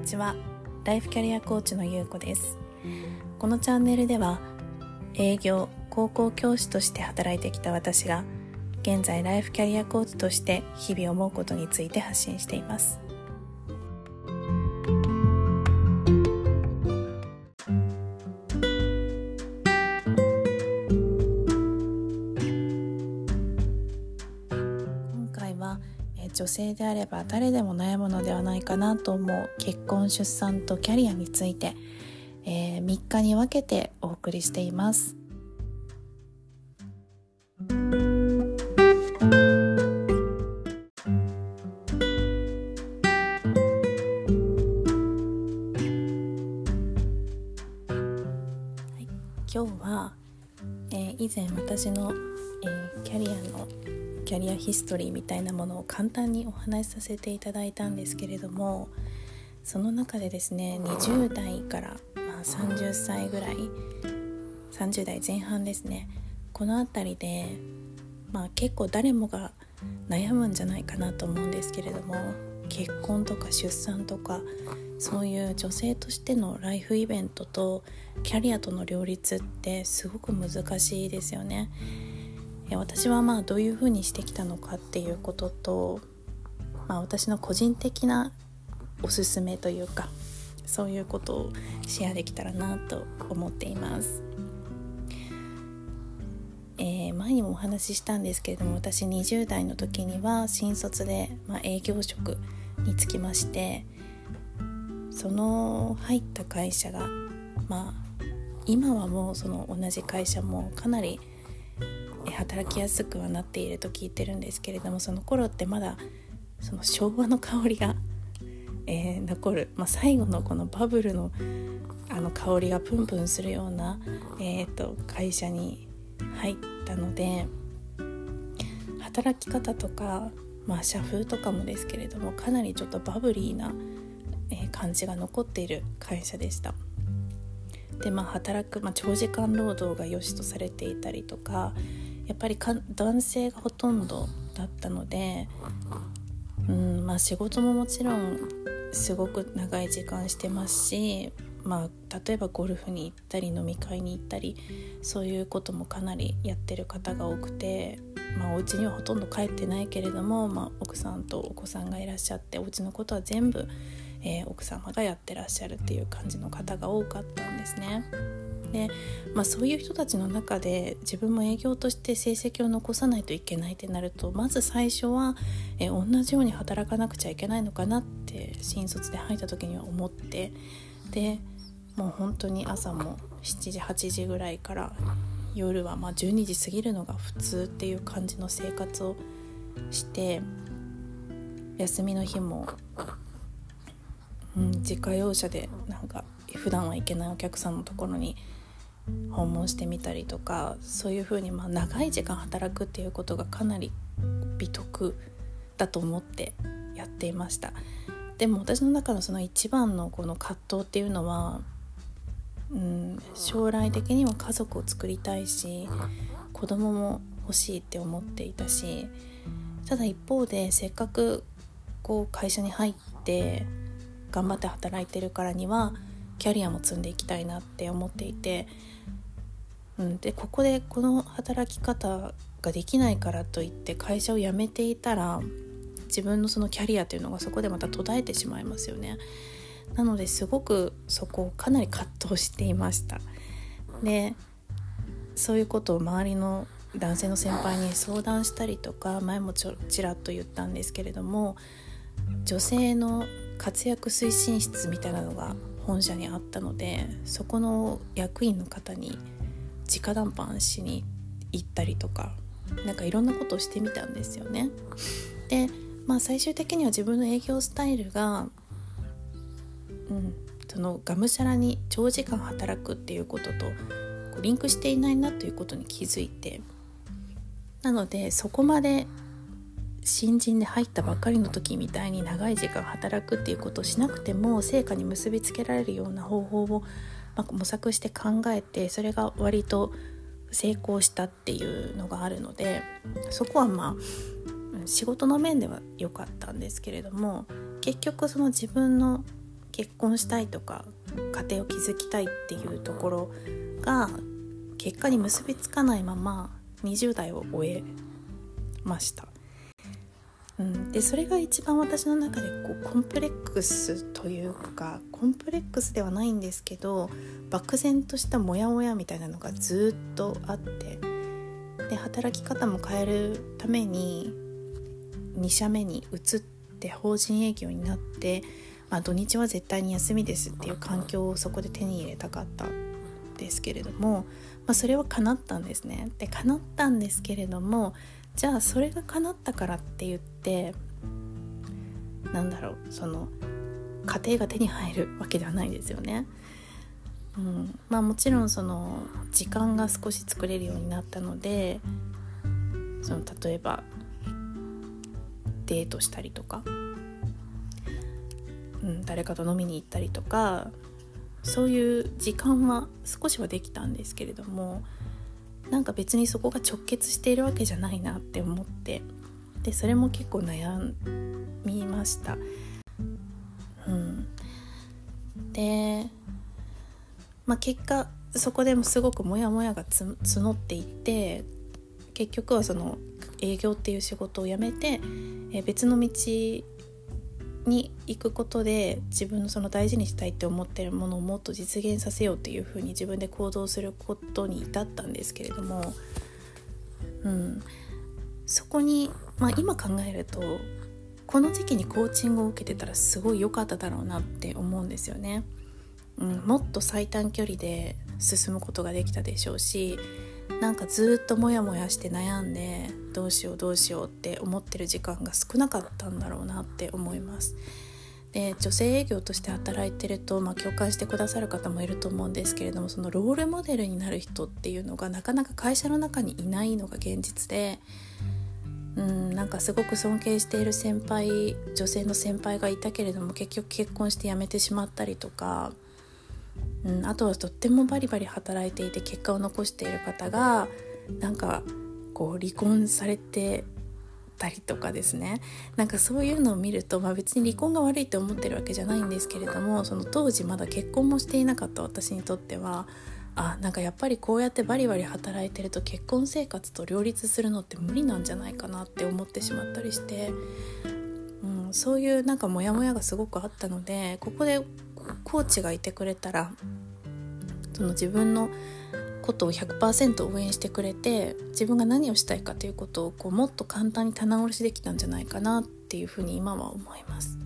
にちは。ライフキャリアコーチのゆうこです。このチャンネルでは営業高校教師として働いてきた私が現在ライフキャリアコーチとして日々思うことについて発信していますえ女性であれば誰でも悩むのではないかなと思う結婚出産とキャリアについて、え3日に分けてお送りしています。はい。今日は、えー以前私の、えーキャリアのキャリアヒストリーみたいなものを簡単にお話しさせていただいたんですけれどもその中でですね20代から、まあ、30歳ぐらい30代前半ですねこの辺りで、まあ、結構誰もが悩むんじゃないかなと思うんですけれども結婚とか出産とかそういう女性としてのライフイベントとキャリアとの両立ってすごく難しいですよね。私はまあどういうふうにしてきたのかっていうことと、まあ、私の個人的なおすすめというかそういうことをシェアできたらなと思っています。えー前にもお話ししたんですけれども私20代の時には新卒で、まあ、営業職に就きましてその入った会社がまあ今はもうその同じ会社もかなり働きやすくはなっていると聞いてるんですけれどもその頃ってまだその昭和の香りが、えー残る、まあ、最後のこのバブルのあの香りがプンプンするような、えー、と会社に入ったので働き方とか、まあ、社風とかもですけれどもかなりちょっとバブリーな、えー感じが残っている会社でした。でまあ働く、まあ、長時間労働が良しとされていたりとかやっぱりか男性がほとんどだったので、うんまあ、仕事ももちろんすごく長い時間してますし、まあ、例えばゴルフに行ったり飲み会に行ったりそういうこともかなりやってる方が多くて、まあ、お家にはほとんど帰ってないけれども、まあ、奥さんとお子さんがいらっしゃってお家のことは全部、えー奥様がやってらっしゃるっていう感じの方が多かったんですね。でまあ、そういう人たちの中で自分も営業として成績を残さないといけないってなるとまず最初は、え同じように働かなくちゃいけないのかなって新卒で入った時には思ってでもう本当に朝も7時8時ぐらいから夜はま12時過ぎるのが普通っていう感じの生活をして休みの日も、うん、自家用車でなんか普段は行けないお客さんのところに訪問してみたりとかそういうふうにまあ長い時間働くっていうことがかなり美徳だと思ってやっていました。でも私の中のその一番のこの葛藤っていうのは、うん、将来的には家族を作りたいし子供も欲しいって思っていたしただ一方でせっかくこう会社に入って頑張って働いてるからにはキャリアも積んでいきたいなって思っていて、うん、でここでこの働き方ができないからといって会社を辞めていたら自分のそのキャリアというのがそこでまた途絶えてしまいますよね。なのですごくそこをかなり葛藤していました。でそういうことを周りの男性の先輩に相談したりとか前もちょちらっと言ったんですけれども女性の活躍推進室みたいなのが本社にあったのでそこの役員の方に直談判しに行ったりとかなんかいろんなことをしてみたんですよね。でまあ最終的には自分の営業スタイルが、うん、そのがむしゃらに長時間働くっていうこととこうリンクしていないなということに気づいてなのでそこまで新人で入ったばっかりの時みたいに長い時間働くっていうことをしなくても成果に結びつけられるような方法を、ま模索して考えてそれが割と成功したっていうのがあるのでそこはまあ仕事の面では良かったんですけれども結局その自分の結婚したいとか家庭を築きたいっていうところが結果に結びつかないまま20代を終えました。うん、でそれが一番私の中でこうコンプレックスというかコンプレックスではないんですけど漠然としたモヤモヤみたいなのがずっとあってで働き方も変えるために2社目に移って法人営業になって、まあ、土日は絶対に休みですっていう環境をそこで手に入れたかった。ですけれども、まあ、それは叶ったんですね。で叶ったんですけれどもじゃあそれが叶ったからって言ってなんだろうその家庭が手に入るわけではないですよね。うん、まあもちろんその時間が少し作れるようになったのでその例えばデートしたりとか、うん、誰かと飲みに行ったりとかそういう時間は少しはできたんですけれどもなんか別にそこが直結しているわけじゃないなって思ってでそれも結構悩みました。うん、で、まあ、結果そこでもすごくモヤモヤが募っていって結局はその営業っていう仕事を辞めて、別の道に行くことで自分のその大事にしたいって思ってるものをもっと実現させようっていうふうに自分で行動することに至ったんですけれども、うん、そこに、まあ、今考えるとこの時期にコーチングを受けてたらすごい良かっただろうなって思うんですよね。うん、もっと最短距離で進むことができたでしょうしなんかずっとモヤモヤして悩んでどうしようどうしようって思ってる時間が少なかったんだろうなって思います。で女性営業として働いてると、まあ、共感してくださる方もいると思うんですけれどもそのロールモデルになる人っていうのがなかなか会社の中にいないのが現実でうんなんかすごく尊敬している先輩女性の先輩がいたけれども結局結婚して辞めてしまったりとかうん、あとはとってもバリバリ働いていて結果を残している方がなんかこう離婚されてたりとかですね。なんかそういうのを見ると、まあ、別に離婚が悪いって思ってるわけじゃないんですけれどもその当時まだ結婚もしていなかった私にとってはあなんかやっぱりこうやってバリバリ働いてると結婚生活と両立するのって無理なんじゃないかなって思ってしまったりして、うん、そういうなんかモヤモヤがすごくあったのでここでコーチがいてくれたらその自分のことを100%応援してくれて自分が何をしたいかということをこうもっと簡単に棚卸しできたんじゃないかなっていうふうに今は思います。